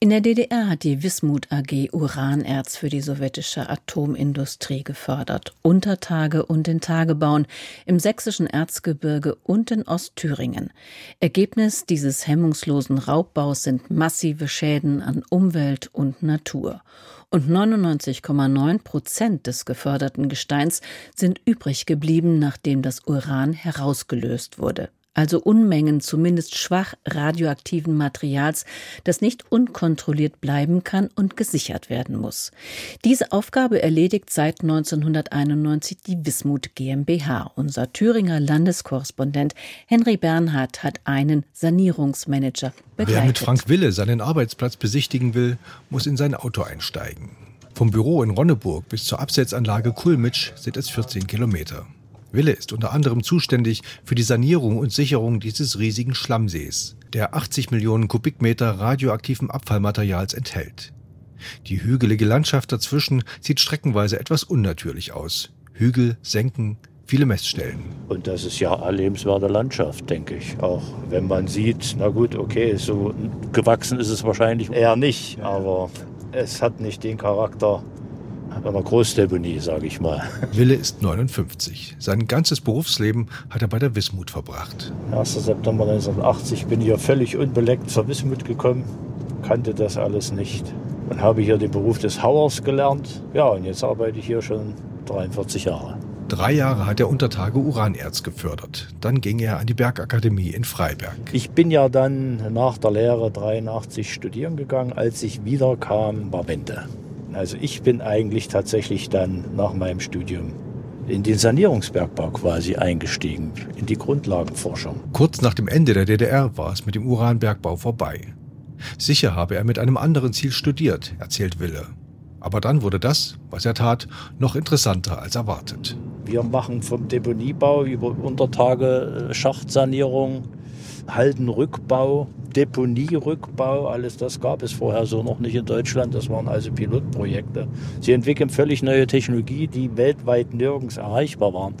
in der DDR hat die Wismut AG Uranerz für die sowjetische Atomindustrie gefördert. Untertage und in Tagebauen im sächsischen Erzgebirge und in Ostthüringen. Ergebnis dieses hemmungslosen Raubbaus sind massive Schäden an Umwelt und Natur. Und 99,9 Prozent des geförderten Gesteins sind übrig geblieben, nachdem das Uran herausgelöst wurde also Unmengen zumindest schwach radioaktiven Materials, das nicht unkontrolliert bleiben kann und gesichert werden muss. Diese Aufgabe erledigt seit 1991 die Wismut GmbH. Unser Thüringer Landeskorrespondent Henry Bernhard hat einen Sanierungsmanager begleitet. Wer mit Frank Wille seinen Arbeitsplatz besichtigen will, muss in sein Auto einsteigen. Vom Büro in Ronneburg bis zur Absetzanlage Kulmitsch sind es 14 Kilometer. Wille ist unter anderem zuständig für die Sanierung und Sicherung dieses riesigen Schlammsees, der 80 Millionen Kubikmeter radioaktiven Abfallmaterials enthält. Die hügelige Landschaft dazwischen sieht streckenweise etwas unnatürlich aus. Hügel, Senken, viele Messstellen. Und das ist ja eine lebenswerte Landschaft, denke ich. Auch wenn man sieht, na gut, okay, so gewachsen ist es wahrscheinlich eher nicht, aber es hat nicht den Charakter einer Großdeponie, sage ich mal. Wille ist 59. Sein ganzes Berufsleben hat er bei der Wismut verbracht. 1. September 1980 bin ich ja völlig unbeleckt zur Wismut gekommen, kannte das alles nicht und habe hier den Beruf des Hauers gelernt. Ja, und jetzt arbeite ich hier schon 43 Jahre. Drei Jahre hat er unter Tage Uranerz gefördert. Dann ging er an die Bergakademie in Freiberg. Ich bin ja dann nach der Lehre 83 studieren gegangen. Als ich wiederkam, war Wende. Also ich bin eigentlich tatsächlich dann nach meinem Studium in den Sanierungsbergbau quasi eingestiegen, in die Grundlagenforschung. Kurz nach dem Ende der DDR war es mit dem Uranbergbau vorbei. Sicher habe er mit einem anderen Ziel studiert, erzählt Wille. Aber dann wurde das, was er tat, noch interessanter als erwartet. Wir machen vom Deponiebau über Untertage äh, Schachtsanierung, Haldenrückbau, Deponierückbau, alles das gab es vorher so noch nicht in Deutschland. Das waren also Pilotprojekte. Sie entwickeln völlig neue Technologie, die weltweit nirgends erreichbar waren.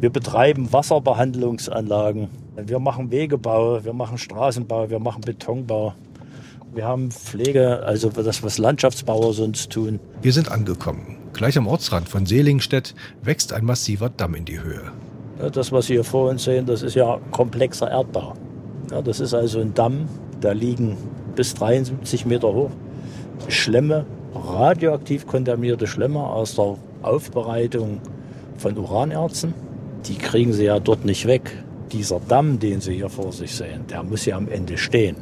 Wir betreiben Wasserbehandlungsanlagen. Wir machen Wegebau, wir machen Straßenbau, wir machen Betonbau. Wir haben Pflege, also das, was Landschaftsbauer sonst tun. Wir sind angekommen. Gleich am Ortsrand von Selingstedt wächst ein massiver Damm in die Höhe. Das, was Sie hier vor uns sehen, das ist ja komplexer Erdbau. Ja, das ist also ein Damm, da liegen bis 73 Meter hoch Schlemme, radioaktiv kontaminierte Schlemme aus der Aufbereitung von Uranerzen. Die kriegen sie ja dort nicht weg. Dieser Damm, den Sie hier vor sich sehen, der muss ja am Ende stehen.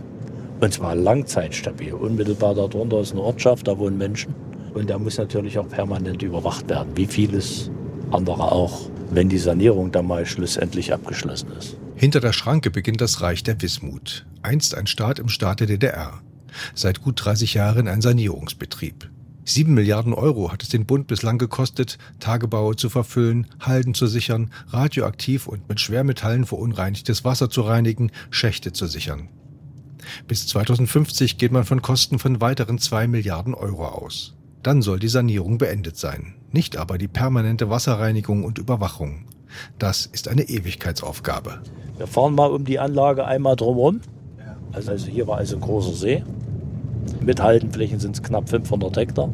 Und zwar langzeitstabil. Unmittelbar darunter ist eine Ortschaft, da wohnen Menschen. Und der muss natürlich auch permanent überwacht werden, wie vieles andere auch, wenn die Sanierung dann mal schlussendlich abgeschlossen ist. Hinter der Schranke beginnt das Reich der Wismut, einst ein Staat im Staat der DDR. Seit gut 30 Jahren ein Sanierungsbetrieb. Sieben Milliarden Euro hat es den Bund bislang gekostet, Tagebaue zu verfüllen, Halden zu sichern, radioaktiv und mit Schwermetallen verunreinigtes Wasser zu reinigen, Schächte zu sichern. Bis 2050 geht man von Kosten von weiteren zwei Milliarden Euro aus. Dann soll die Sanierung beendet sein, nicht aber die permanente Wasserreinigung und Überwachung. Das ist eine Ewigkeitsaufgabe. Wir fahren mal um die Anlage einmal drumherum. Also, also hier war also ein großer See. Mit Haltenflächen sind es knapp 500 Hektar,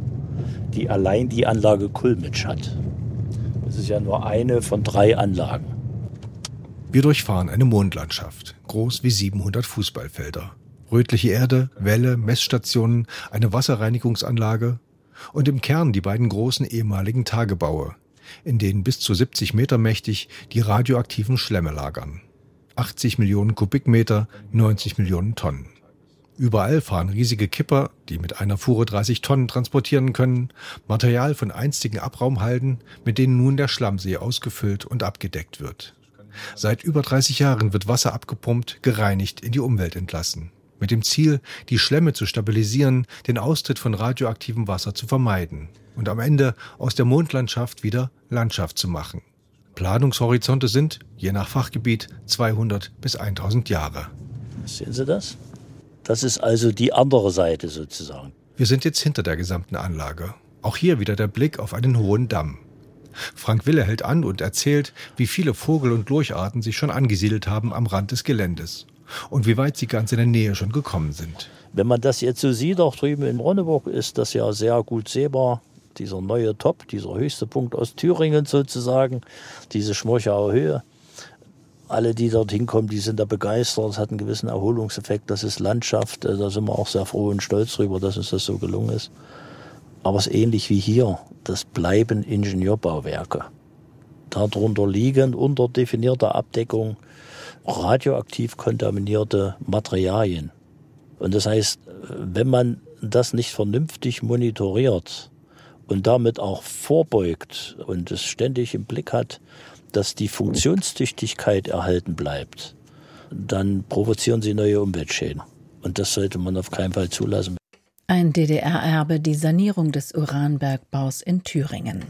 die allein die Anlage Kulmitsch hat. Das ist ja nur eine von drei Anlagen. Wir durchfahren eine Mondlandschaft, groß wie 700 Fußballfelder. Rötliche Erde, Wälle, Messstationen, eine Wasserreinigungsanlage und im Kern die beiden großen ehemaligen Tagebaue, in denen bis zu 70 Meter mächtig die radioaktiven Schlemme lagern. 80 Millionen Kubikmeter, 90 Millionen Tonnen. Überall fahren riesige Kipper, die mit einer Fuhre 30 Tonnen transportieren können, Material von einstigen Abraumhalden, mit denen nun der Schlammsee ausgefüllt und abgedeckt wird. Seit über 30 Jahren wird Wasser abgepumpt, gereinigt, in die Umwelt entlassen. Mit dem Ziel, die Schlemme zu stabilisieren, den Austritt von radioaktivem Wasser zu vermeiden und am Ende aus der Mondlandschaft wieder Landschaft zu machen. Planungshorizonte sind, je nach Fachgebiet, 200 bis 1000 Jahre. Sehen Sie das? Das ist also die andere Seite sozusagen. Wir sind jetzt hinter der gesamten Anlage. Auch hier wieder der Blick auf einen hohen Damm. Frank Wille hält an und erzählt, wie viele Vogel- und Lurcharten sich schon angesiedelt haben am Rand des Geländes und wie weit sie ganz in der Nähe schon gekommen sind. Wenn man das jetzt so sieht, auch drüben in Ronneburg, ist das ja sehr gut sehbar. Dieser neue Top, dieser höchste Punkt aus Thüringen sozusagen, diese Schmorchauer Höhe. Alle, die dort hinkommen, die sind da begeistert. Es hat einen gewissen Erholungseffekt. Das ist Landschaft. Da sind wir auch sehr froh und stolz drüber, dass uns das so gelungen ist. Aber es ist ähnlich wie hier. Das bleiben Ingenieurbauwerke. Darunter liegen unter definierter Abdeckung radioaktiv kontaminierte Materialien. Und das heißt, wenn man das nicht vernünftig monitoriert und damit auch vorbeugt und es ständig im Blick hat, dass die Funktionstüchtigkeit erhalten bleibt, dann provozieren sie neue Umweltschäden. Und das sollte man auf keinen Fall zulassen. Ein DDR-Erbe, die Sanierung des Uranbergbaus in Thüringen.